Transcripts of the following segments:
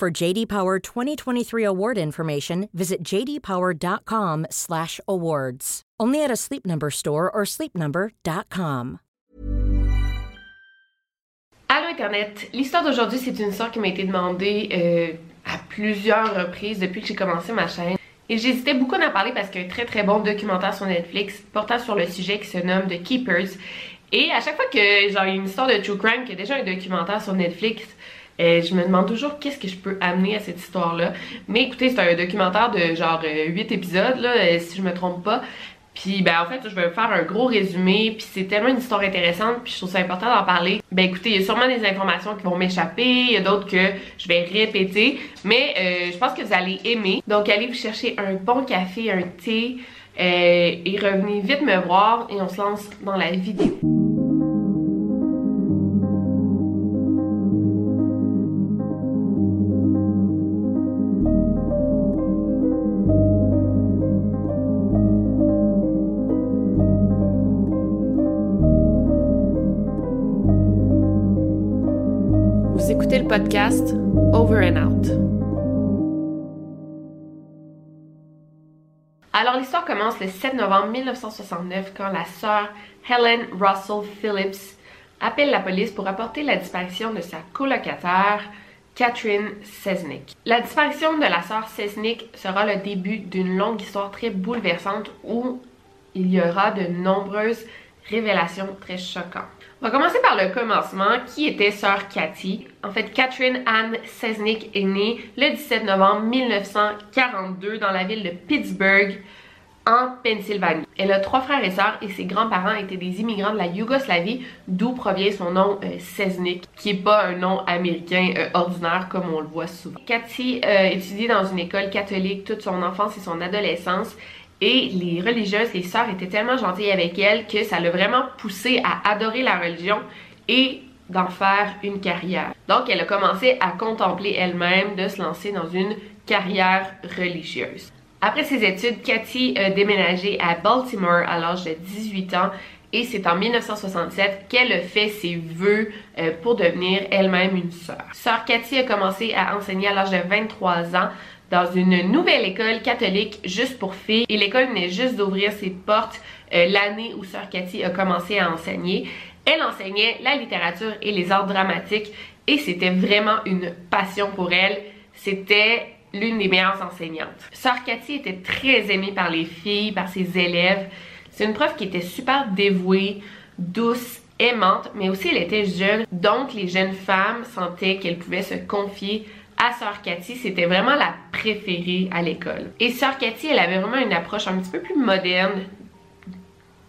For JD Power 2023 award information, visit jdpower.com/awards. Only at a Sleep Number store or sleepnumber.com. Allô Internet, l'histoire d'aujourd'hui c'est une histoire qui m'a été demandée euh, à plusieurs reprises depuis que j'ai commencé ma chaîne. Et j'hésitais beaucoup à en parler parce qu'il y a un très très bon documentaire sur Netflix portant sur le sujet qui se nomme The Keepers. Et à chaque fois que a une histoire de true crime, qui a déjà un documentaire sur Netflix, euh, je me demande toujours qu'est-ce que je peux amener à cette histoire-là. Mais écoutez, c'est un documentaire de genre 8 euh, épisodes, euh, si je me trompe pas. Puis ben en fait, je vais faire un gros résumé, puis c'est tellement une histoire intéressante, puis je trouve ça important d'en parler. Ben écoutez, il y a sûrement des informations qui vont m'échapper, il y a d'autres que je vais répéter, mais je pense que vous allez aimer. Donc allez vous chercher un bon café, un thé, et revenez vite me voir, et on se lance dans la vidéo. Le podcast Over and Out. Alors l'histoire commence le 7 novembre 1969 quand la sœur Helen Russell Phillips appelle la police pour apporter la disparition de sa colocataire Catherine Sesnick. La disparition de la sœur Sesnick sera le début d'une longue histoire très bouleversante où il y aura de nombreuses révélations très choquantes. On va commencer par le commencement. Qui était sœur Cathy? En fait, Catherine Anne Sesnick est née le 17 novembre 1942 dans la ville de Pittsburgh, en Pennsylvanie. Elle a trois frères et sœurs et ses grands-parents étaient des immigrants de la Yougoslavie, d'où provient son nom euh, Sesnick, qui est pas un nom américain euh, ordinaire comme on le voit souvent. Cathy euh, étudié dans une école catholique toute son enfance et son adolescence et les religieuses, les sœurs étaient tellement gentilles avec elle que ça l'a vraiment poussée à adorer la religion et d'en faire une carrière. Donc elle a commencé à contempler elle-même de se lancer dans une carrière religieuse. Après ses études, Cathy a déménagé à Baltimore à l'âge de 18 ans et c'est en 1967 qu'elle a fait ses vœux euh, pour devenir elle-même une sœur. Sœur Cathy a commencé à enseigner à l'âge de 23 ans dans une nouvelle école catholique juste pour filles. Et l'école venait juste d'ouvrir ses portes euh, l'année où Sœur Cathy a commencé à enseigner. Elle enseignait la littérature et les arts dramatiques et c'était vraiment une passion pour elle. C'était l'une des meilleures enseignantes. Sœur Cathy était très aimée par les filles, par ses élèves. C'est une prof qui était super dévouée, douce, aimante, mais aussi elle était jeune, donc les jeunes femmes sentaient qu'elles pouvaient se confier à Sœur Cathy, c'était vraiment la préférée à l'école. Et Sœur Cathy, elle avait vraiment une approche un petit peu plus moderne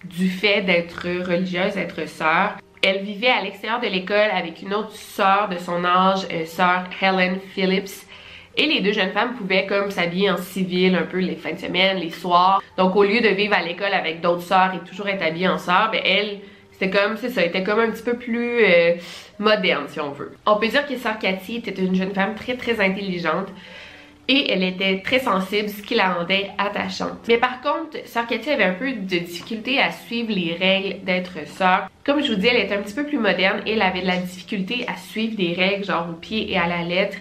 du fait d'être religieuse, d'être sœur. Elle vivait à l'extérieur de l'école avec une autre sœur de son âge, euh, sœur Helen Phillips. Et les deux jeunes femmes pouvaient comme s'habiller en civil un peu les fins de semaine, les soirs. Donc au lieu de vivre à l'école avec d'autres sœurs et toujours être habillée en sœur, ben elle, c'était comme, c'est ça, était comme un petit peu plus euh, moderne si on veut. On peut dire que Sœur Cathy était une jeune femme très très intelligente et elle était très sensible, ce qui la rendait attachante. Mais par contre, Sœur Cathy avait un peu de difficulté à suivre les règles d'être sœur. Comme je vous dis, elle était un petit peu plus moderne et elle avait de la difficulté à suivre des règles genre au pied et à la lettre.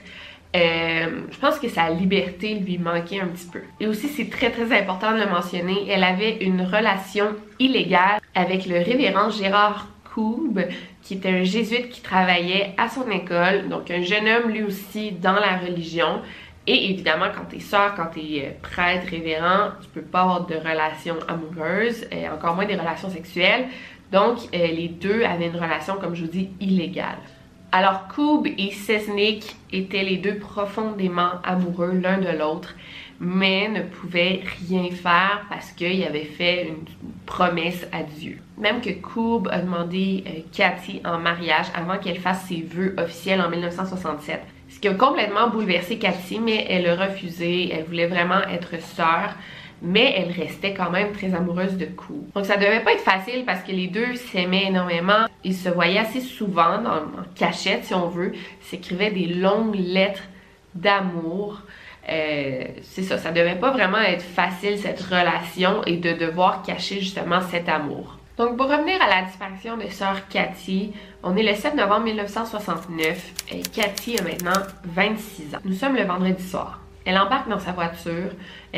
Euh, je pense que sa liberté lui manquait un petit peu. Et aussi, c'est très très important de le mentionner, elle avait une relation illégale avec le révérend Gérard Koub, qui était un jésuite qui travaillait à son école, donc un jeune homme lui aussi dans la religion. Et évidemment, quand t'es sœur, quand t'es euh, prêtre, révérend, tu peux pas avoir de relations amoureuses, et encore moins des relations sexuelles. Donc, euh, les deux avaient une relation, comme je vous dis, illégale. Alors Koob et Sesnick étaient les deux profondément amoureux l'un de l'autre, mais ne pouvaient rien faire parce qu'ils avaient fait une promesse à Dieu. Même que Koob a demandé euh, Cathy en mariage avant qu'elle fasse ses vœux officiels en 1967. Ce qui a complètement bouleversé Cathy, mais elle a refusé. Elle voulait vraiment être sœur mais elle restait quand même très amoureuse de Coup. Donc ça devait pas être facile parce que les deux s'aimaient énormément. Ils se voyaient assez souvent dans, en cachette si on veut. Ils s'écrivaient des longues lettres d'amour. Euh, c'est ça, ça devait pas vraiment être facile cette relation et de devoir cacher justement cet amour. Donc pour revenir à la disparition de sœur Cathy, on est le 7 novembre 1969 et Cathy a maintenant 26 ans. Nous sommes le vendredi soir. Elle embarque dans sa voiture.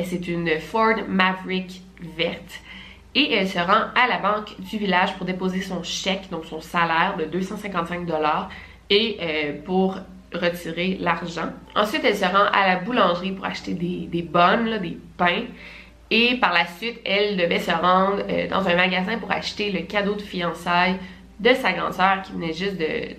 C'est une Ford Maverick verte. Et elle se rend à la banque du village pour déposer son chèque, donc son salaire de 255 et euh, pour retirer l'argent. Ensuite, elle se rend à la boulangerie pour acheter des, bonnes, des pains. Et par la suite, elle devait se rendre euh, dans un magasin pour acheter le cadeau de fiançailles de sa grande sœur qui venait juste de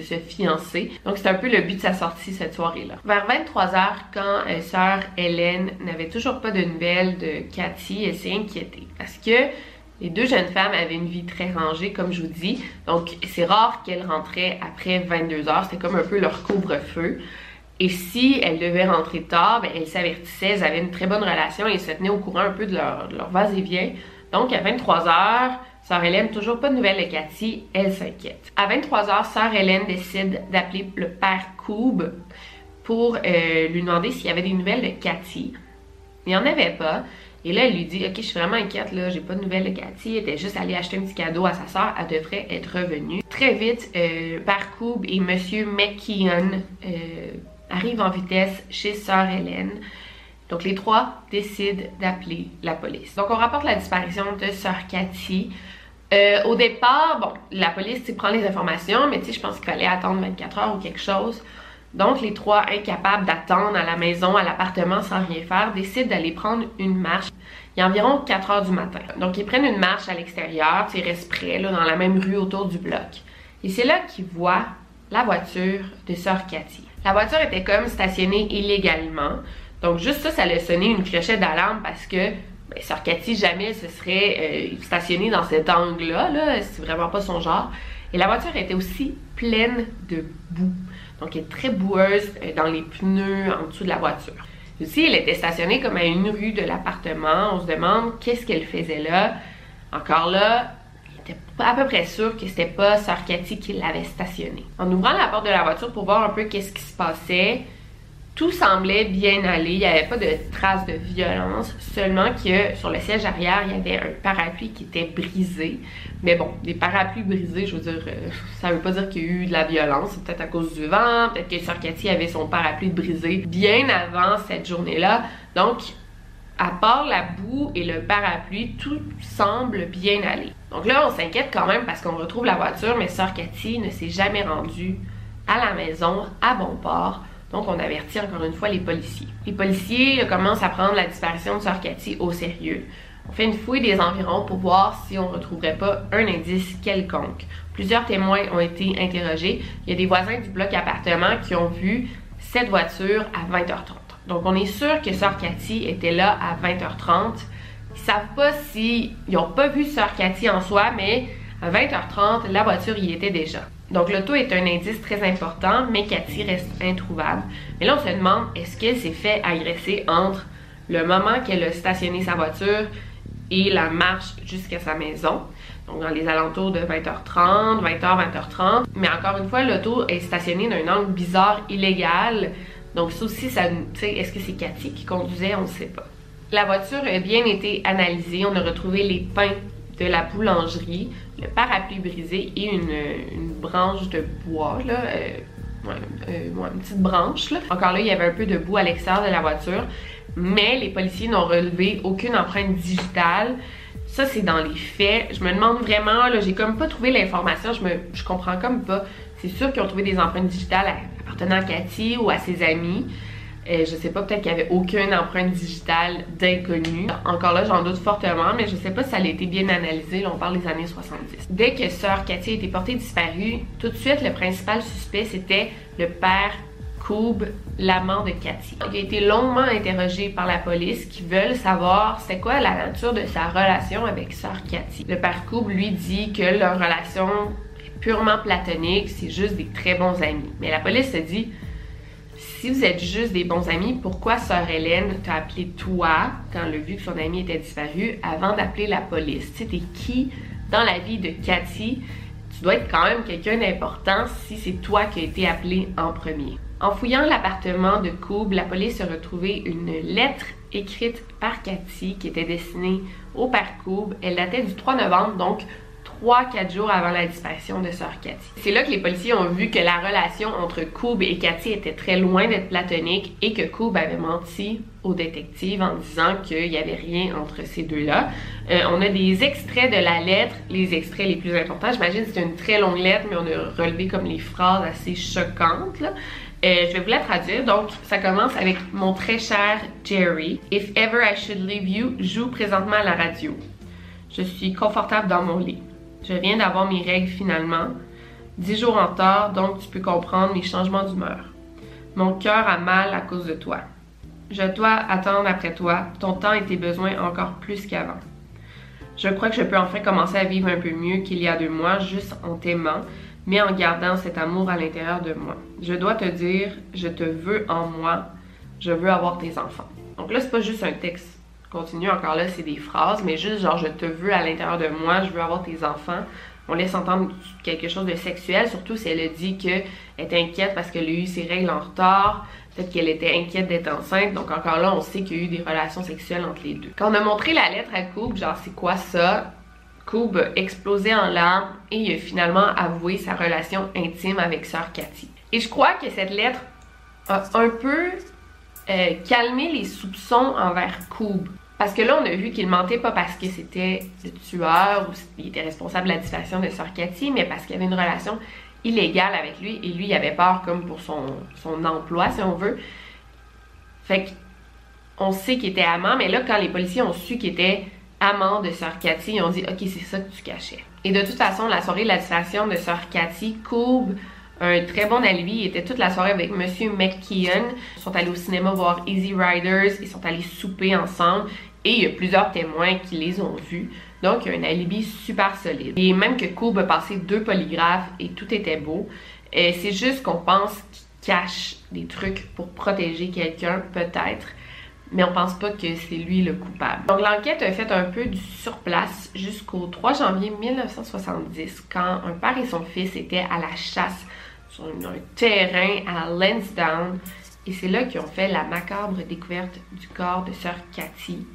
se fiancer. Donc c'est un peu le but de sa sortie cette soirée-là. Vers 23h, quand euh, sœur Hélène n'avait toujours pas de nouvelles de Cathy, elle s'est inquiétée parce que les deux jeunes femmes avaient une vie très rangée, comme je vous dis. Donc c'est rare qu'elles rentraient après 22h, c'était comme un peu leur couvre-feu. Et si elles devaient rentrer tard, ben, elles s'avertissaient, elles avaient une très bonne relation et se tenaient au courant un peu de leur, de leur vas-et-vient. Donc à 23h, Sœur Hélène, toujours pas de nouvelles de Cathy, elle s'inquiète. À 23h, Sœur Hélène décide d'appeler le père Koub pour euh, lui demander s'il y avait des nouvelles de Cathy. Il n'y en avait pas. Et là, elle lui dit Ok, je suis vraiment inquiète, là, j'ai pas de nouvelles de Cathy. Elle était juste allée acheter un petit cadeau à sa soeur, elle devrait être revenue. Très vite, euh, Père Koub et Monsieur McKeon euh, arrivent en vitesse chez Sœur Hélène. Donc les trois décident d'appeler la police. Donc on rapporte la disparition de sœur Cathy. Euh, au départ, bon, la police prend les informations, mais tu sais, je pense qu'il fallait attendre 24 heures ou quelque chose. Donc les trois, incapables d'attendre à la maison, à l'appartement sans rien faire, décident d'aller prendre une marche. Il y a environ 4 heures du matin. Donc ils prennent une marche à l'extérieur, ils restent près, dans la même rue autour du bloc. Et c'est là qu'ils voient la voiture de sœur Cathy. La voiture était comme stationnée illégalement. Donc juste ça, ça allait sonner une clochette d'alarme parce que ben, Sœur Cathy jamais se serait euh, stationnée dans cet angle-là. -là, c'est vraiment pas son genre. Et la voiture était aussi pleine de boue. Donc elle est très boueuse euh, dans les pneus en dessous de la voiture. Aussi, elle était stationnée comme à une rue de l'appartement. On se demande qu'est-ce qu'elle faisait là. Encore là, il était à peu près sûr que c'était pas Sœur Cathy qui l'avait stationnée. En ouvrant la porte de la voiture pour voir un peu qu'est-ce qui se passait, tout semblait bien aller, il n'y avait pas de traces de violence, seulement que sur le siège arrière, il y avait un parapluie qui était brisé. Mais bon, des parapluies brisés, je veux dire, euh, ça veut pas dire qu'il y a eu de la violence, c'est peut-être à cause du vent, peut-être que Sir Cathy avait son parapluie brisé bien avant cette journée-là. Donc, à part la boue et le parapluie, tout semble bien aller. Donc là, on s'inquiète quand même parce qu'on retrouve la voiture, mais Sir Cathy ne s'est jamais rendue à la maison à bon port donc, on avertit encore une fois les policiers. Les policiers commencent à prendre la disparition de Cathy au sérieux. On fait une fouille des environs pour voir si on ne retrouverait pas un indice quelconque. Plusieurs témoins ont été interrogés. Il y a des voisins du bloc appartement qui ont vu cette voiture à 20h30. Donc, on est sûr que Sœur Cathy était là à 20h30. Ils savent pas si... N'ont pas vu Sœur Cathy en soi, mais à 20h30, la voiture y était déjà. Donc l'auto est un indice très important, mais Cathy reste introuvable. Mais là, on se demande, est-ce qu'elle s'est fait agresser entre le moment qu'elle a stationné sa voiture et la marche jusqu'à sa maison? Donc dans les alentours de 20h30, 20h, 20h30. Mais encore une fois, l'auto est stationnée d'un angle bizarre, illégal. Donc ça aussi, ça, est-ce que c'est Cathy qui conduisait? On ne sait pas. La voiture a bien été analysée. On a retrouvé les pains la boulangerie, le parapluie brisé et une, branche de bois, là, euh, euh, une petite branche. Là. Encore là, il y avait un peu de boue à l'extérieur de la voiture, mais les policiers n'ont relevé aucune empreinte digitale. Ça, c'est dans les faits. Je me demande vraiment, là, j'ai comme pas trouvé l'information, je, me, je comprends comme pas. C'est sûr qu'ils ont trouvé des empreintes digitales appartenant à Cathy ou à ses amis. Euh, je sais pas, peut-être qu'il n'y avait aucune empreinte digitale d'inconnu. Encore là, j'en doute fortement, mais je sais pas si ça a été bien analysé. Là, on parle des années 70. Dès que sœur Cathy a été portée disparue, tout de suite, le principal suspect, c'était le père Koub, l'amant de Cathy. Il a été longuement interrogé par la police qui veulent savoir c'est quoi la nature de sa relation avec sœur Cathy. Le père Koub lui dit que leur relation est purement platonique, c'est juste des très bons amis. Mais la police se dit si vous êtes juste des bons amis, pourquoi sœur Hélène t'a appelé toi quand a vu que son ami était disparu avant d'appeler la police? Tu sais, t'es qui dans la vie de Cathy? Tu dois être quand même quelqu'un d'important si c'est toi qui as été appelé en premier. En fouillant l'appartement de Coub, la police a retrouvé une lettre écrite par Cathy qui était destinée au père Coub. Elle datait du 3 novembre, donc 3-4 jours avant la disparition de sœur Cathy. C'est là que les policiers ont vu que la relation entre Coub et Cathy était très loin d'être platonique et que Coub avait menti au détective en disant qu'il n'y avait rien entre ces deux-là. Euh, on a des extraits de la lettre, les extraits les plus importants. J'imagine que c'est une très longue lettre, mais on a relevé comme les phrases assez choquantes. Euh, je vais vous la traduire. Donc, ça commence avec Mon très cher Jerry. If ever I should leave you joue présentement à la radio. Je suis confortable dans mon lit. Je viens d'avoir mes règles finalement. Dix jours en retard, donc tu peux comprendre mes changements d'humeur. Mon cœur a mal à cause de toi. Je dois attendre après toi, ton temps et tes besoins encore plus qu'avant. Je crois que je peux enfin commencer à vivre un peu mieux qu'il y a deux mois, juste en t'aimant, mais en gardant cet amour à l'intérieur de moi. Je dois te dire, je te veux en moi, je veux avoir tes enfants. Donc là, c'est pas juste un texte continue encore là, c'est des phrases, mais juste genre je te veux à l'intérieur de moi, je veux avoir tes enfants. On laisse entendre quelque chose de sexuel, surtout si elle a dit qu'elle est inquiète parce qu'elle a eu ses règles en retard, peut-être qu'elle était inquiète d'être enceinte, donc encore là, on sait qu'il y a eu des relations sexuelles entre les deux. Quand on a montré la lettre à Coop, genre c'est quoi ça? A explosé en larmes et il a finalement avoué sa relation intime avec sœur Cathy. Et je crois que cette lettre a un peu euh, calmé les soupçons envers Coop. Parce que là, on a vu qu'il mentait pas parce que c'était le tueur ou qu'il était responsable de la disparition de Sœur Cathy, mais parce qu'il avait une relation illégale avec lui et lui, il avait peur comme pour son, son emploi, si on veut. Fait qu'on sait qu'il était amant, mais là, quand les policiers ont su qu'il était amant de Sœur Cathy, ils ont dit « Ok, c'est ça que tu cachais. » Et de toute façon, la soirée de la disparition de Sœur Cathy courbe un très bon alibi. Il était toute la soirée avec Monsieur McKeon. Ils sont allés au cinéma voir Easy Riders. Ils sont allés souper ensemble. Et il y a plusieurs témoins qui les ont vus. Donc, il y a un alibi super solide. Et même que Cobb a passé deux polygraphes et tout était beau. Euh, c'est juste qu'on pense qu'il cache des trucs pour protéger quelqu'un, peut-être. Mais on pense pas que c'est lui le coupable. Donc l'enquête a fait un peu du surplace jusqu'au 3 janvier 1970 quand un père et son fils étaient à la chasse sur un terrain à Lansdowne et c'est là qu'ils ont fait la macabre découverte du corps de sœur Cathy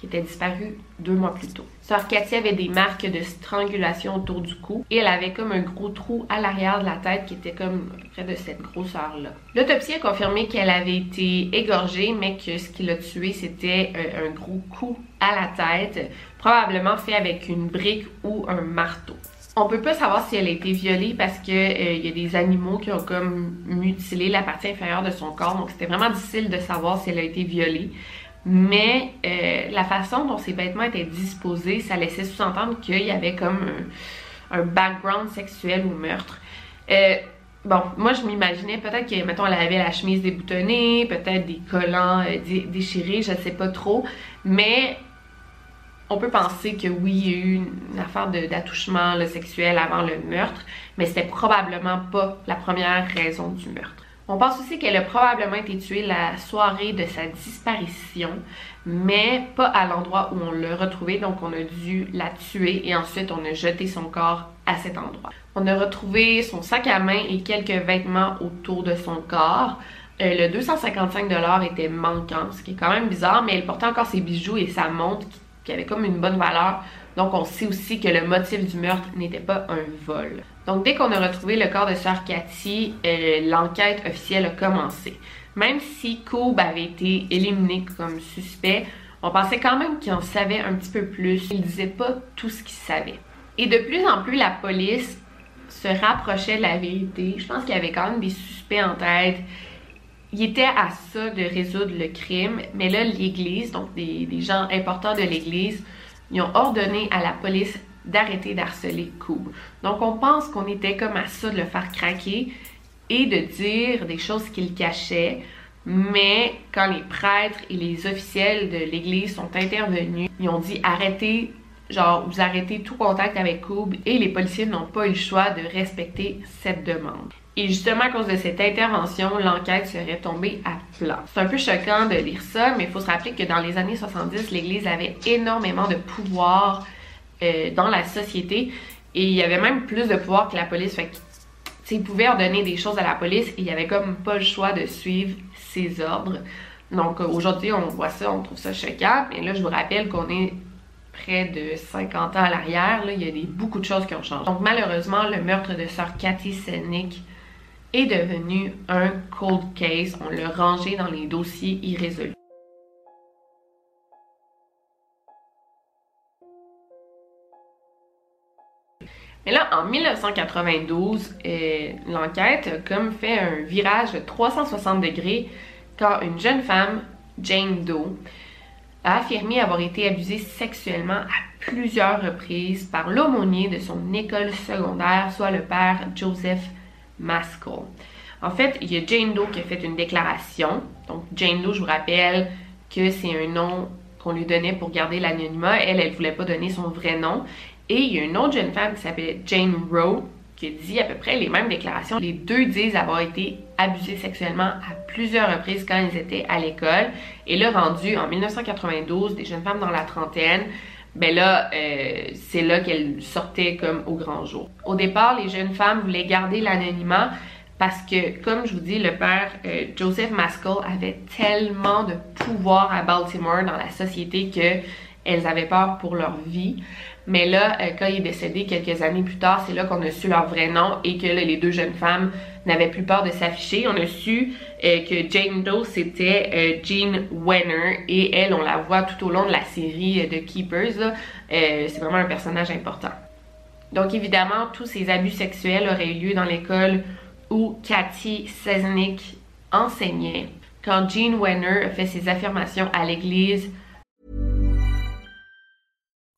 qui était disparue deux mois plus tôt. Sœur Cathy avait des marques de strangulation autour du cou et elle avait comme un gros trou à l'arrière de la tête qui était comme près de cette grosseur-là. L'autopsie a confirmé qu'elle avait été égorgée, mais que ce qui l'a tuée, c'était euh, un gros coup à la tête, probablement fait avec une brique ou un marteau. On peut pas savoir si elle a été violée parce que euh, il y a des animaux qui ont comme mutilé la partie inférieure de son corps, donc c'était vraiment difficile de savoir si elle a été violée mais euh, la façon dont ces vêtements étaient disposés, ça laissait sous-entendre qu'il y avait comme un, background sexuel ou meurtre. Euh, bon, moi je m'imaginais peut-être que, mettons, elle avait la chemise déboutonnée, peut-être des collants euh, déchirés, je sais pas trop, mais on peut penser que oui, il y a eu une affaire d'attouchement sexuel avant le meurtre, mais c'était probablement pas la première raison du meurtre. On pense aussi qu'elle a probablement été tuée la soirée de sa disparition, mais pas à l'endroit où on l'a retrouvée, donc on a dû la tuer et ensuite on a jeté son corps à cet endroit. On a retrouvé son sac à main et quelques vêtements autour de son corps. Euh, le 255$ était manquant, ce qui est quand même bizarre, mais elle portait encore ses bijoux et sa montre qui avait comme une bonne valeur. Donc on sait aussi que le motif du meurtre n'était pas un vol. Donc, dès qu'on a retrouvé le corps de sœur Cathy, euh, l'enquête officielle a commencé. Même si Cobb avait été éliminé comme suspect, on pensait quand même qu'il en savait un petit peu plus. Il disait pas tout ce qu'il savait. Et de plus en plus, la police se rapprochait de la vérité. Je pense qu'il y avait quand même des suspects en tête. Il était à ça de résoudre le crime, mais là, l'Église, donc des, des gens importants de l'Église, ils ont ordonné à la police d'arrêter d'harceler Coub. Donc on pense qu'on était comme à ça de le faire craquer et de dire des choses qu'il cachait. Mais quand les prêtres et les officiels de l'Église sont intervenus, ils ont dit arrêtez, genre vous arrêtez tout contact avec Coub et les policiers n'ont pas eu le choix de respecter cette demande. Et justement, à cause de cette intervention, l'enquête serait tombée à plat. C'est un peu choquant de lire ça, mais il faut se rappeler que dans les années 70, l'Église avait énormément de pouvoir euh, dans la société et il y avait même plus de pouvoir que la police. Fait ils pouvaient ordonner des choses à la police et il y avait comme pas le choix de suivre ses ordres. Donc euh, aujourd'hui, on voit ça, on trouve ça choquant. Mais là, je vous rappelle qu'on est près de 50 ans à l'arrière. Il y a des, beaucoup de choses qui ont changé. Donc malheureusement, le meurtre de sœur Cathy Selnick est devenu un cold case. On l'a rangé dans les dossiers irrésolus. Mais là, en 1992, euh, l'enquête comme fait un virage de 360 degrés quand une jeune femme, Jane Doe, a affirmé avoir été abusée sexuellement à plusieurs reprises par l'aumônier de son école secondaire, soit le père Joseph Maskell. En fait, il y a Jane Doe qui a fait une déclaration. Donc, Jane Doe, je vous rappelle que c'est un nom qu'on lui donnait pour garder l'anonymat. Elle, elle ne voulait pas donner son vrai nom. Et il y a une autre jeune femme qui s'appelle Jane Rowe qui dit à peu près les mêmes déclarations. Les deux disent avoir été abusés sexuellement à plusieurs reprises quand ils étaient à l'école. Et là, rendu en 1992, des jeunes femmes dans la trentaine, ben là, euh, c'est là qu'elles sortaient comme au grand jour. Au départ, les jeunes femmes voulaient garder l'anonymat parce que, comme je vous dis, le père euh, Joseph Maskell avait tellement de pouvoir à Baltimore dans la société que elles avaient peur pour leur vie. Mais là, euh, quand il est décédé quelques années plus tard, c'est là qu'on a su leur vrai nom et que les deux jeunes femmes n'avaient plus peur de s'afficher. On a su euh, que Jane Doe, c'était euh, Jean Wenner et elle, on la voit tout au long de la série de Keepers. c'est vraiment un personnage important. Donc évidemment, tous ces abus sexuels auraient eu lieu dans l'école où Cathy Sesnick enseignait. Quand Jean Wenner fait ses affirmations à l'église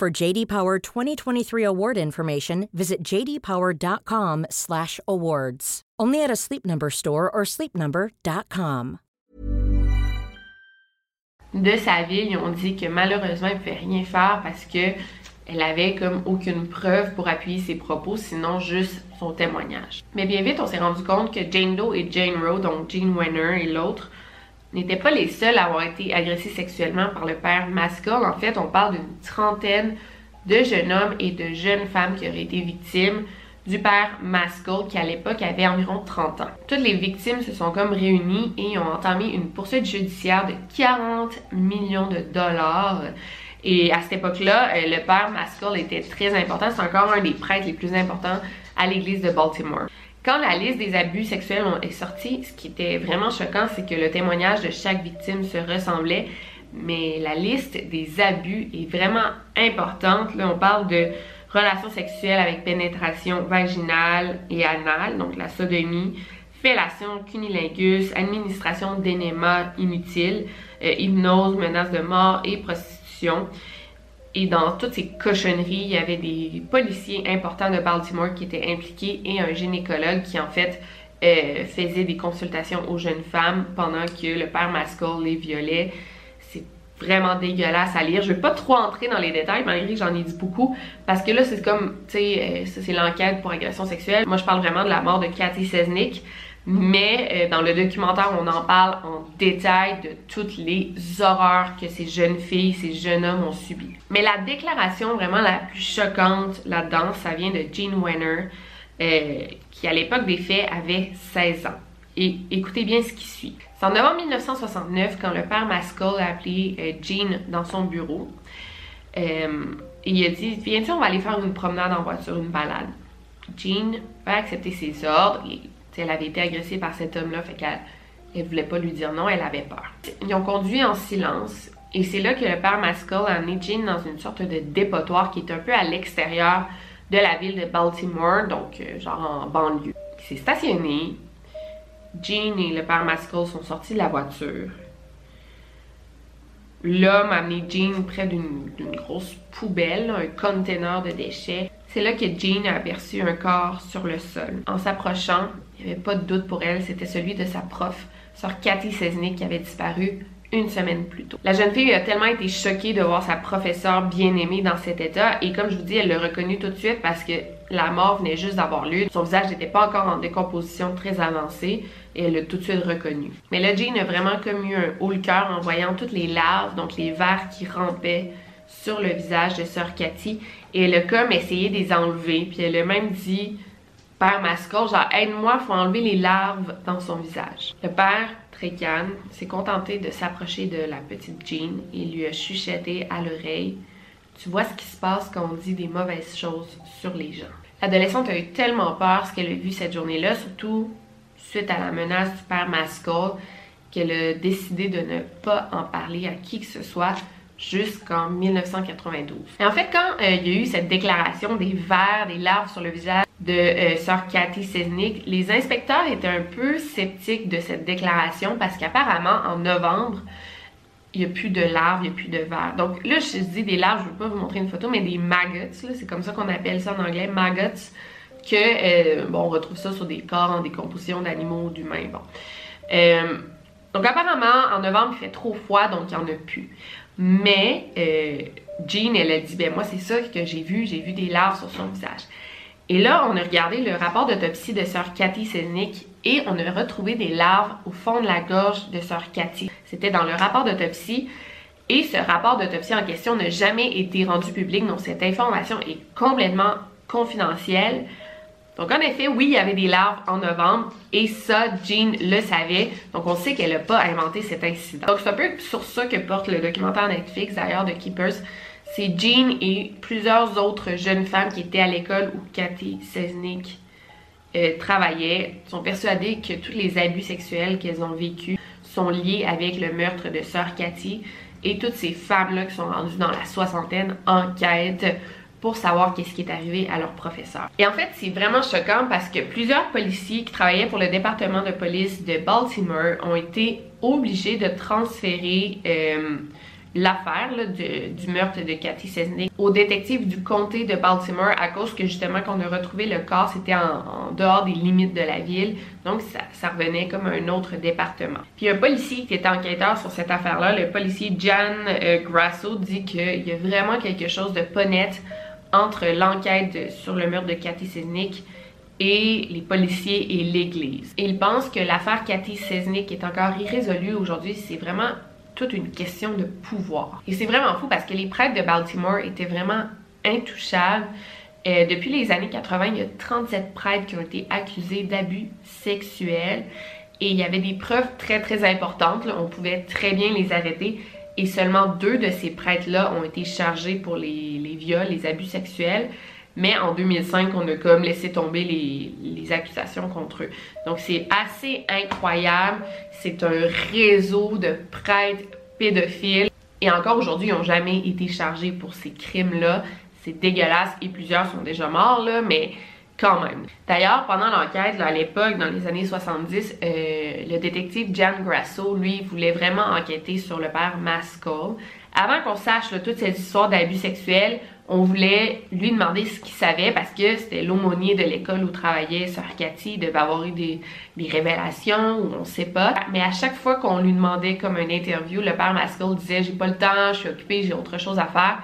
For JD Power 2023 award information, visit jdpower.com/awards. Only at a Sleep Number store or sleepnumber.com. De sa ville, ils ont dit que malheureusement, il ne pouvait rien faire parce que elle avait comme aucune preuve pour appuyer ses propos, sinon juste son témoignage. Mais bien vite, on s'est rendu compte que Jane Doe et Jane Roe, donc Jean Wenner et l'autre, n'étaient pas les seuls à avoir été agressés sexuellement par le père Maskell. En fait, on parle d'une trentaine de jeunes hommes et de jeunes femmes qui auraient été victimes du père Maskell qui à l'époque avait environ 30 ans. Toutes les victimes se sont comme réunies et ont entamé une poursuite judiciaire de 40 millions de dollars. Et à cette époque-là, euh, le père Maskell était très important. C'est encore un des prêtres les plus importants à l'église de Baltimore. Quand la liste des abus sexuels est sortie, ce qui était vraiment choquant, c'est que le témoignage de chaque victime se ressemblait, mais la liste des abus est vraiment importante. Là, on parle de relations sexuelles avec pénétration vaginale et anale, donc la sodomie, fellation, cunilingus, administration d'énémas inutiles, euh, hypnose, menace de mort et prostitution. Et dans toutes ces cochonneries, il y avait des policiers importants de Baltimore qui étaient impliqués et un gynécologue qui en fait euh, faisait des consultations aux jeunes femmes pendant que le père Maskell les violait. C'est vraiment dégueulasse à lire. Je vais pas trop entrer dans les détails malgré que j'en ai dit beaucoup parce que là c'est comme, tu sais, euh, c'est l'enquête pour agression sexuelle. Moi je parle vraiment de la mort de Cathy Sesnick. Mais euh, dans le documentaire, on en parle en détail de toutes les horreurs que ces jeunes filles, ces jeunes hommes ont subies. Mais la déclaration vraiment la plus choquante là-dedans, ça vient de Jean Wenner, euh, qui à l'époque des faits avait 16 ans. Et écoutez bien ce qui suit. C'est en novembre 1969 quand le père Maskell a appelé euh, Jean dans son bureau. et il a dit Viens, on va aller faire une promenade en voiture, une balade. Jean va accepter ses ordres. Elle avait été agressée par cet homme-là, fait qu'elle elle voulait pas lui dire non, elle avait peur. Ils ont conduit en silence et c'est là que le père Maskell a amené Jean dans une sorte de dépotoir qui est un peu à l'extérieur de la ville de Baltimore, donc euh, genre en banlieue. Il s'est stationné, Jean et le père Maskell sont sortis de la voiture, l'homme a amené Jean près d'une grosse poubelle, un container de déchets. C'est là que Jean a aperçu un corps sur le sol. En s'approchant, il n'y avait pas de doute pour elle, c'était celui de sa prof, sœur Cathy Sesnick, qui avait disparu une semaine plus tôt. La jeune fille a tellement été choquée de voir sa professeure bien-aimée dans cet état et comme je vous dis, elle l'a reconnu tout de suite parce que la mort venait juste d'avoir lieu. Son visage n'était pas encore en décomposition très avancée et elle l'a tout de suite reconnu. Mais là, Jean a vraiment comme eu un haut le cœur en voyant toutes les larves, donc les vers qui rampaient sur le visage de sœur Cathy et elle a comme essayé de les enlever puis elle a même dit Père Mascot, genre aide-moi, faut enlever les larves dans son visage. Le père très calme, s'est contenté de s'approcher de la petite Jean et lui a chuchoté à l'oreille Tu vois ce qui se passe quand on dit des mauvaises choses sur les gens. L'adolescente a eu tellement peur ce qu'elle a vu cette journée-là, surtout suite à la menace du père Mascot, qu'elle a décidé de ne pas en parler à qui que ce soit jusqu'en 1992. Et en fait, quand euh, il y a eu cette déclaration des vers, des larves sur le visage de euh, sœur Cathy Sesnick, les inspecteurs étaient un peu sceptiques de cette déclaration parce qu'apparemment, en novembre, il n'y a plus de larves, il n'y a plus de vers. Donc là, je dis des larves, je ne veux pas vous montrer une photo, mais des maggots, c'est comme ça qu'on appelle ça en anglais, maggots, que, euh, bon, on retrouve ça sur des corps en décomposition d'animaux, d'humains, bon. donc apparemment, en novembre, il fait trop froid, donc il n'y en a plus. Mais euh, Jean, elle a dit, ben moi c'est ça que j'ai vu, j'ai vu des larves sur son visage. Et là, on a regardé le rapport d'autopsie de sœur Cathy Selnick et on a retrouvé des larves au fond de la gorge de sœur Cathy. C'était dans le rapport d'autopsie et ce rapport d'autopsie en question n'a jamais été rendu public, donc cette information est complètement confidentielle. Donc, en effet, oui, il y avait des larves en novembre et ça, Jean le savait. Donc, on sait qu'elle n'a pas inventé cet incident. Donc, c'est un peu sur ça que porte le documentaire Netflix, d'ailleurs, de Keepers. C'est Jean et plusieurs autres jeunes femmes qui étaient à l'école où Cathy Sesnick euh, travaillait sont persuadées que tous les abus sexuels qu'elles ont vécus sont liés avec le meurtre de sœur Cathy. Et toutes ces femmes-là qui sont rendues dans la soixantaine enquêtent pour savoir qu'est-ce qui est arrivé à leur professeur. Et en fait, c'est vraiment choquant parce que plusieurs policiers qui travaillaient pour le département de police de Baltimore ont été obligés de transférer euh, l'affaire du meurtre de Cathy Sesnick au détective du comté de Baltimore à cause que justement qu'on a retrouvé le corps, c'était en, dehors des limites de la ville, donc ça, revenait comme un autre département. Puis un policier qui était enquêteur sur cette affaire-là, le policier Jan euh, Grasso, dit qu'il y a vraiment quelque chose de pas net entre l'enquête sur le meurtre de Cathy Sesnick et les policiers et l'Église. il pense que l'affaire Cathy Sesnick est encore irrésolue aujourd'hui. C'est vraiment toute une question de pouvoir. Et c'est vraiment fou parce que les prêtres de Baltimore étaient vraiment intouchables. Euh, depuis les années 80, il y a 37 prêtres qui ont été accusés d'abus sexuels et il y avait des preuves très très importantes. On pouvait très bien les arrêter et seulement deux de ces prêtres-là ont été chargés pour les, viols, les abus sexuels. Mais en 2005, on a comme laissé tomber les, accusations contre eux. Donc c'est assez incroyable. C'est un réseau de prêtres pédophiles. Et encore aujourd'hui, ils n'ont jamais été chargés pour ces crimes-là. C'est dégueulasse et plusieurs sont déjà morts, là, mais quand même. D'ailleurs, pendant l'enquête, à l'époque, dans les années 70, euh, le détective Jan Grasso, lui, voulait vraiment enquêter sur le père Maskell. Avant qu'on sache toutes ces histoires d'abus sexuels, on voulait lui demander ce qu'il savait parce que c'était l'aumônier de l'école où travaillait Sœur Cathy, il devait avoir eu des, révélations ou on sait pas. Mais à chaque fois qu'on lui demandait comme une interview, le père Maskell disait j'ai pas le temps, je suis occupé, j'ai autre chose à faire.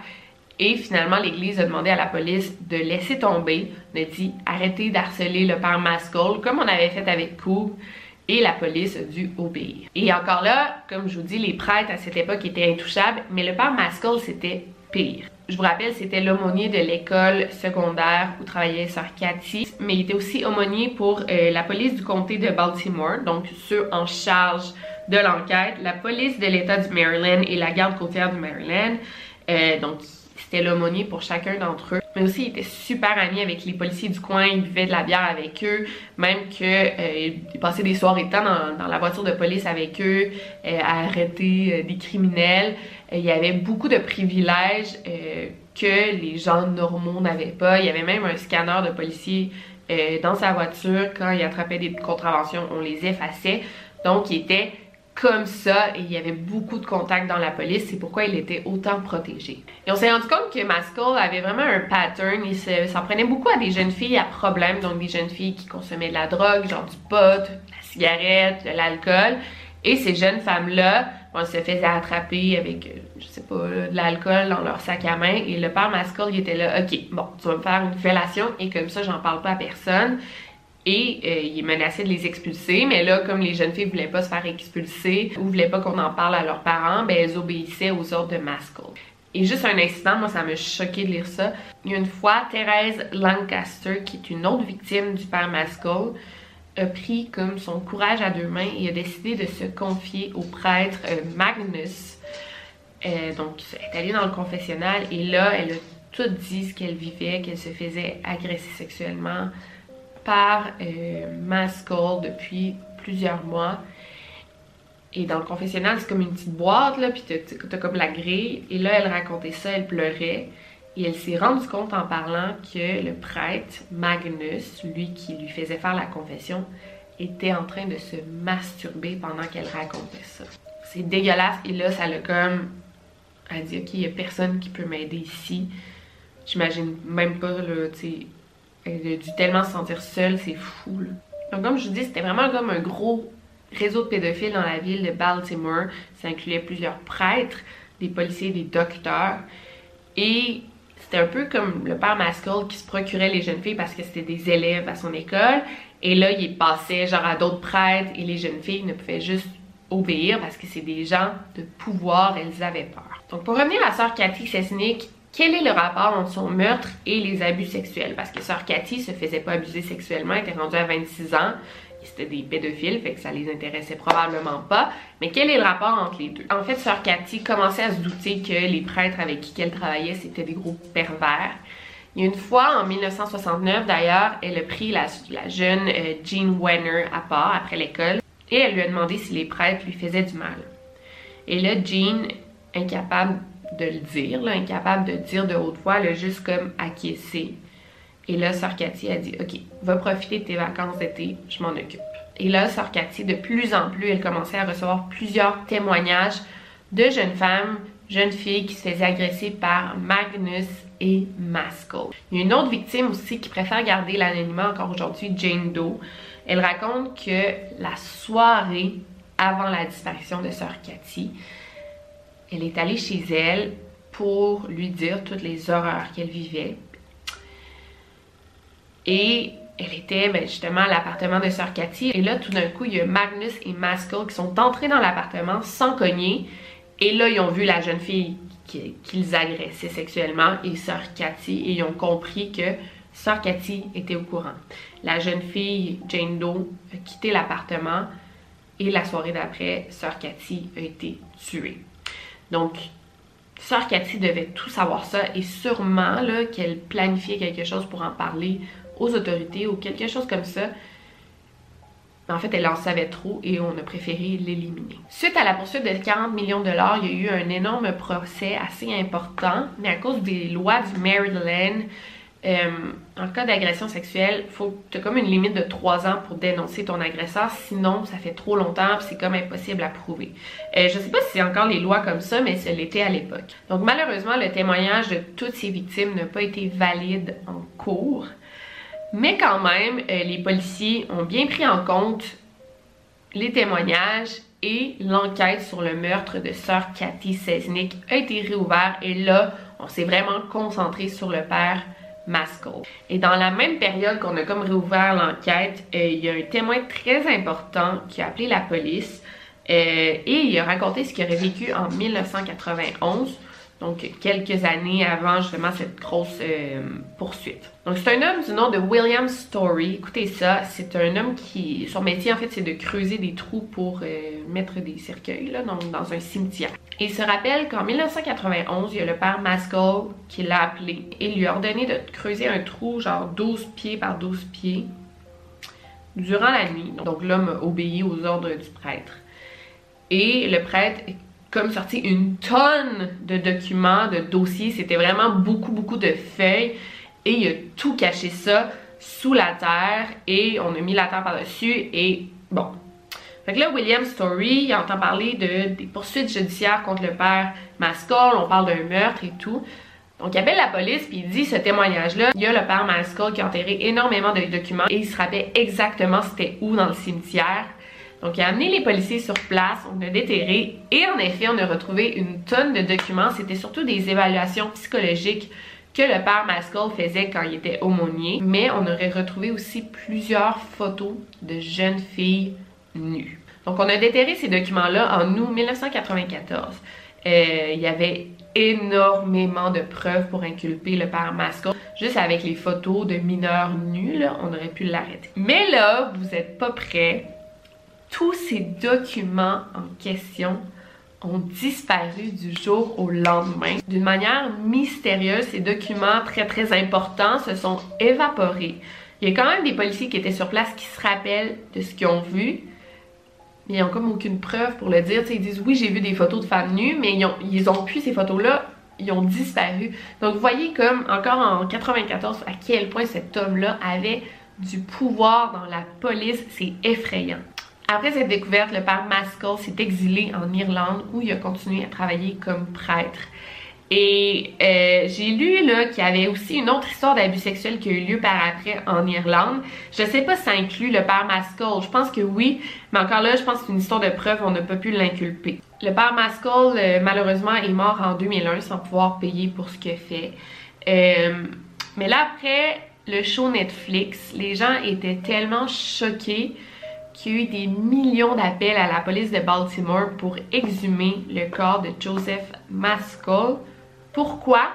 Et finalement, l'Église a demandé à la police de laisser tomber, a dit arrêtez d'harceler le père Maskell, comme on avait fait avec Coop, et la police a dû obéir. Et encore là, comme je vous dis, les prêtres à cette époque étaient intouchables, mais le père Maskell, c'était pire. Je vous rappelle, c'était l'aumônier de l'école secondaire où travaillait Sœur Cathy, mais il était aussi aumônier pour euh, la police du comté de Baltimore, donc ceux en charge de l'enquête, la police de l'État du Maryland et la garde côtière du Maryland. Euh, donc, c'était l'aumônier pour chacun d'entre eux. Mais aussi, il était super ami avec les policiers du coin, il buvait de la bière avec eux, même que euh, il passait des soirées de temps dans, la voiture de police avec eux, euh, à arrêter euh, des criminels. il y avait beaucoup de privilèges que les gens normaux n'avaient pas. Il y avait même un scanner de policiers dans sa voiture, quand il attrapait des contraventions, on les effaçait. Donc, il était comme ça et il y avait beaucoup de contacts dans la police, c'est pourquoi il était autant protégé. Et on s'est rendu compte que Maskell avait vraiment un pattern, il s'en prenait beaucoup à des jeunes filles à problème, donc des jeunes filles qui consommaient de la drogue, genre du pot, de la cigarette, de l'alcool, et ces jeunes femmes-là, on se faisait attraper avec, euh, je sais pas, de l'alcool dans leur sac à main, et le père Maskell, il était là, ok, bon, tu vas me faire une fellation, et comme ça, j'en parle pas à personne, et euh, il menaçait de les expulser, mais là, comme les jeunes filles voulaient pas se faire expulser ou voulaient pas qu'on en parle à leurs parents, ben elles obéissaient aux ordres de Maskell. Et juste un incident, moi ça m'a choqué de lire ça. Il y a une fois, Thérèse Lancaster, qui est une autre victime du père Maskell, a pris comme son courage à deux mains et a décidé de se confier au prêtre euh, Magnus. Euh, donc, elle est allée dans le confessionnal et là, elle a tout dit ce qu'elle vivait, qu'elle se faisait agresser sexuellement, par euh, depuis plusieurs mois. Et dans le confessionnal, c'est comme une petite boîte, là, puis t'as comme la grille. Et là, elle racontait ça, elle pleurait. Et elle s'est rendue compte en parlant que le prêtre, Magnus, lui qui lui faisait faire la confession, était en train de se masturber pendant qu'elle racontait ça. C'est dégueulasse. Et là, ça l'a comme... Elle dit, OK, il n'y a personne qui peut m'aider ici. J'imagine même pas, là, tu a dû tellement se sentir seule, c'est fou. Donc comme je vous dis, c'était vraiment comme un gros réseau de pédophiles dans la ville de Baltimore. Ça incluait plusieurs prêtres, des policiers, des docteurs. Et c'était un peu comme le père Maskell qui se procurait les jeunes filles parce que c'était des élèves à son école. Et là, il passait genre à d'autres prêtres et les jeunes filles ne pouvaient juste obéir parce que c'est des gens de pouvoir, elles avaient peur. Donc pour revenir à sœur Cathy Sesnick, quel est le rapport entre son meurtre et les abus sexuels? Parce que sœur Cathy se faisait pas abuser sexuellement, elle était rendue à 26 ans, c'était des pédophiles, fait que ça les intéressait probablement pas. Mais quel est le rapport entre les deux? En fait, sœur Cathy commençait à se douter que les prêtres avec qui elle travaillait, c'était des gros pervers. Une fois, en 1969 d'ailleurs, elle a pris la, jeune euh, Jean Wenner à part après l'école et elle lui a demandé si les prêtres lui faisaient du mal. Et là, Jean, incapable de le dire, là, incapable de dire de haute voix, a juste comme acquiescé. Et là, Sœur Cathy a dit Ok, va profiter de tes vacances d'été, je m'en occupe. Et là, Sœur Cathy, de plus en plus, elle commençait à recevoir plusieurs témoignages de jeunes femmes, jeunes filles qui se faisaient agresser par Magnus et Maskell. Il y a une autre victime aussi qui préfère garder l'anonymat encore aujourd'hui, Jane Doe. Elle raconte que la soirée avant la disparition de Sœur Cathy, elle est allée chez elle pour lui dire toutes les horreurs qu'elle vivait. Et elle était ben, justement à l'appartement de Sœur Cathy. Et là, tout d'un coup, il y a Magnus et Maskell qui sont entrés dans l'appartement sans cogner. Et là, ils ont vu la jeune fille qu'ils agressaient sexuellement et Sœur Cathy. Et ils ont compris que Sœur Cathy était au courant. La jeune fille, Jane Doe, a quitté l'appartement. Et la soirée d'après, Sœur Cathy a été tuée. Donc, Sœur Cathy devait tout savoir ça et sûrement qu'elle planifiait quelque chose pour en parler aux autorités ou quelque chose comme ça. Mais en fait, elle en savait trop et on a préféré l'éliminer. Suite à la poursuite de 40 millions de dollars, il y a eu un énorme procès assez important, mais à cause des lois du Maryland, euh, en cas d'agression sexuelle, faut tu as comme une limite de 3 ans pour dénoncer ton agresseur, sinon ça fait trop longtemps et c'est comme impossible à prouver. Euh, je sais pas si c'est encore les lois comme ça, mais ça l'était à l'époque. Donc malheureusement, le témoignage de toutes ces victimes n'a pas été valide en cours, mais quand même, euh, les policiers ont bien pris en compte les témoignages et l'enquête sur le meurtre de sœur Cathy Sesnick a été réouverte et là, on s'est vraiment concentré sur le père Et dans la même période qu'on a comme réouvert l'enquête, euh, il y a un témoin très important qui a appelé la police euh, et il a raconté ce qu'il aurait vécu en 1991 donc quelques années avant justement cette grosse euh, poursuite. Donc c'est un homme du nom de William Story. Écoutez ça, c'est un homme qui, son métier en fait c'est de creuser des trous pour euh, mettre des cercueils là, donc dans un cimetière. Et il se rappelle qu'en 1991, il y a le père Maskell qui l'a appelé et lui a ordonné de creuser un trou genre 12 pieds par 12 pieds durant la nuit. Donc l'homme a obéi aux ordres du prêtre. Et le prêtre comme sorti une tonne de documents, de dossiers. C'était vraiment beaucoup, beaucoup de feuilles. Et il a tout caché ça sous la terre et on a mis la terre par-dessus et bon. Fait que là, William Story, il entend parler de, des poursuites judiciaires contre le père Maskell, on parle d'un meurtre et tout. Donc il appelle la police puis il dit ce témoignage-là, il y a le père Maskell qui a enterré énormément de documents et il se rappelle exactement c'était où dans le cimetière. Donc il a amené les policiers sur place, on a déterré et en effet on a retrouvé une tonne de documents. C'était surtout des évaluations psychologiques que le père Maskell faisait quand il était aumônier. Mais on aurait retrouvé aussi plusieurs photos de jeunes filles nues. Donc on a déterré ces documents-là en août 1994. Euh, il y avait énormément de preuves pour inculper le père Maskell. Juste avec les photos de mineurs nus, on aurait pu l'arrêter. Mais là, vous êtes pas prêts tous ces documents en question ont disparu du jour au lendemain. D'une manière mystérieuse, ces documents très très importants se sont évaporés. Il y a quand même des policiers qui étaient sur place qui se rappellent de ce qu'ils ont vu, mais ils n'ont comme aucune preuve pour le dire. ils disent oui, j'ai vu des photos de femmes nues, mais ils ont, ils plus ces photos-là, ils ont disparu. Donc vous voyez comme encore en 94 à quel point cet homme-là avait du pouvoir dans la police, c'est effrayant. Après cette découverte, le père Maskell s'est exilé en Irlande où il a continué à travailler comme prêtre. Et euh, j'ai lu là qu'il y avait aussi une autre histoire d'abus sexuel qui a eu lieu par après en Irlande. Je sais pas si ça inclut le père Maskell. Je pense que oui, mais encore là, je pense que c'est une histoire de preuve, on n'a pas pu l'inculper. Le père Maskell, euh, malheureusement, est mort en 2001 sans pouvoir payer pour ce qu'il a fait. Euh, mais là, après le show Netflix, les gens étaient tellement choqués qu'il y a eu des millions d'appels à la police de Baltimore pour exhumer le corps de Joseph Maskell. Pourquoi?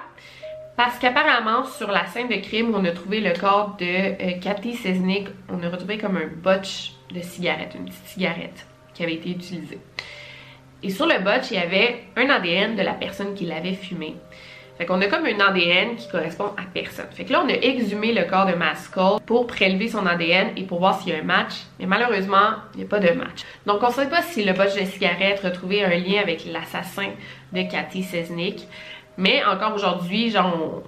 Parce qu'apparemment, sur la scène de crime où on a trouvé le corps de euh, Cathy on a retrouvé comme un botch de cigarette, une petite cigarette qui avait été utilisée. Et sur le botch, il y avait un ADN de la personne qui l'avait fumé. Fait qu'on a comme un ADN qui correspond à personne. Fait que là, on a exhumé le corps de Maskell pour prélever son ADN et pour voir s'il y a un match. Mais malheureusement, il n'y a pas de match. Donc, on ne sait pas si le botch de cigarette retrouvait un lien avec l'assassin de Cathy Sesnick. Mais encore aujourd'hui, genre,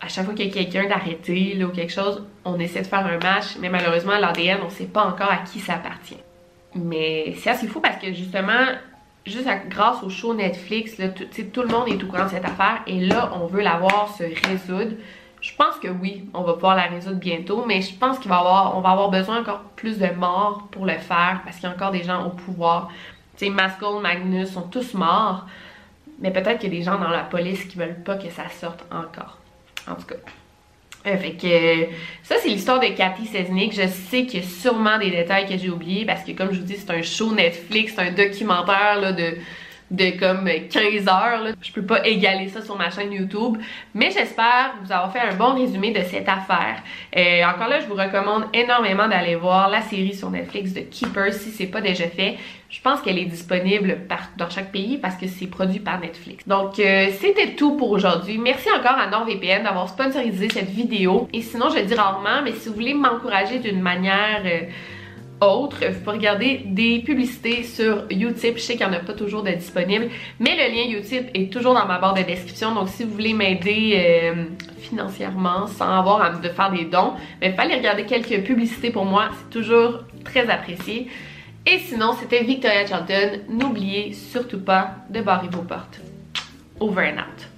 à chaque fois qu'il y a quelqu'un d'arrêté ou quelque chose, on essaie de faire un match. Mais malheureusement, l'ADN, on ne sait pas encore à qui ça appartient. Mais c'est assez fou parce que justement, juste grâce au show Netflix, tout, le monde est au courant de cette affaire et là, on veut la voir se résoudre. Je pense que oui, on va pouvoir la résoudre bientôt, mais je pense qu'on va avoir, on va avoir besoin encore plus de morts pour le faire parce qu'il y a encore des gens au pouvoir. Tu sais, Maskell, Magnus sont tous morts, mais peut-être qu'il y a des gens dans la police qui veulent pas que ça sorte encore. En tout cas. Euh, fait que ça c'est l'histoire de Cathy Sesnick. Je sais qu'il y a sûrement des détails que j'ai oubliés parce que comme je vous dis c'est un show Netflix, c'est un documentaire là, de de comme 15 heures. Là. Je peux pas égaler ça sur ma chaîne YouTube. Mais j'espère vous avoir fait un bon résumé de cette affaire. Euh, encore là, je vous recommande énormément d'aller voir la série sur Netflix de Keeper si c'est pas déjà fait. Je pense qu'elle est disponible dans chaque pays parce que c'est produit par Netflix. Donc, euh, c'était tout pour aujourd'hui. Merci encore à NordVPN d'avoir sponsorisé cette vidéo. Et sinon, je le dis rarement, mais si vous voulez m'encourager d'une manière... Euh, autre, vous pouvez regarder des publicités sur Utip. Je sais qu'il n'y en a pas toujours de disponibles, mais le lien Utip est toujours dans ma barre de description. Donc si vous voulez m'aider euh, financièrement sans avoir à de faire des dons, ben, fallait regarder quelques publicités pour moi. C'est toujours très apprécié. Et sinon, c'était Victoria Charlton. N'oubliez surtout pas de barrer vos portes. Over and out.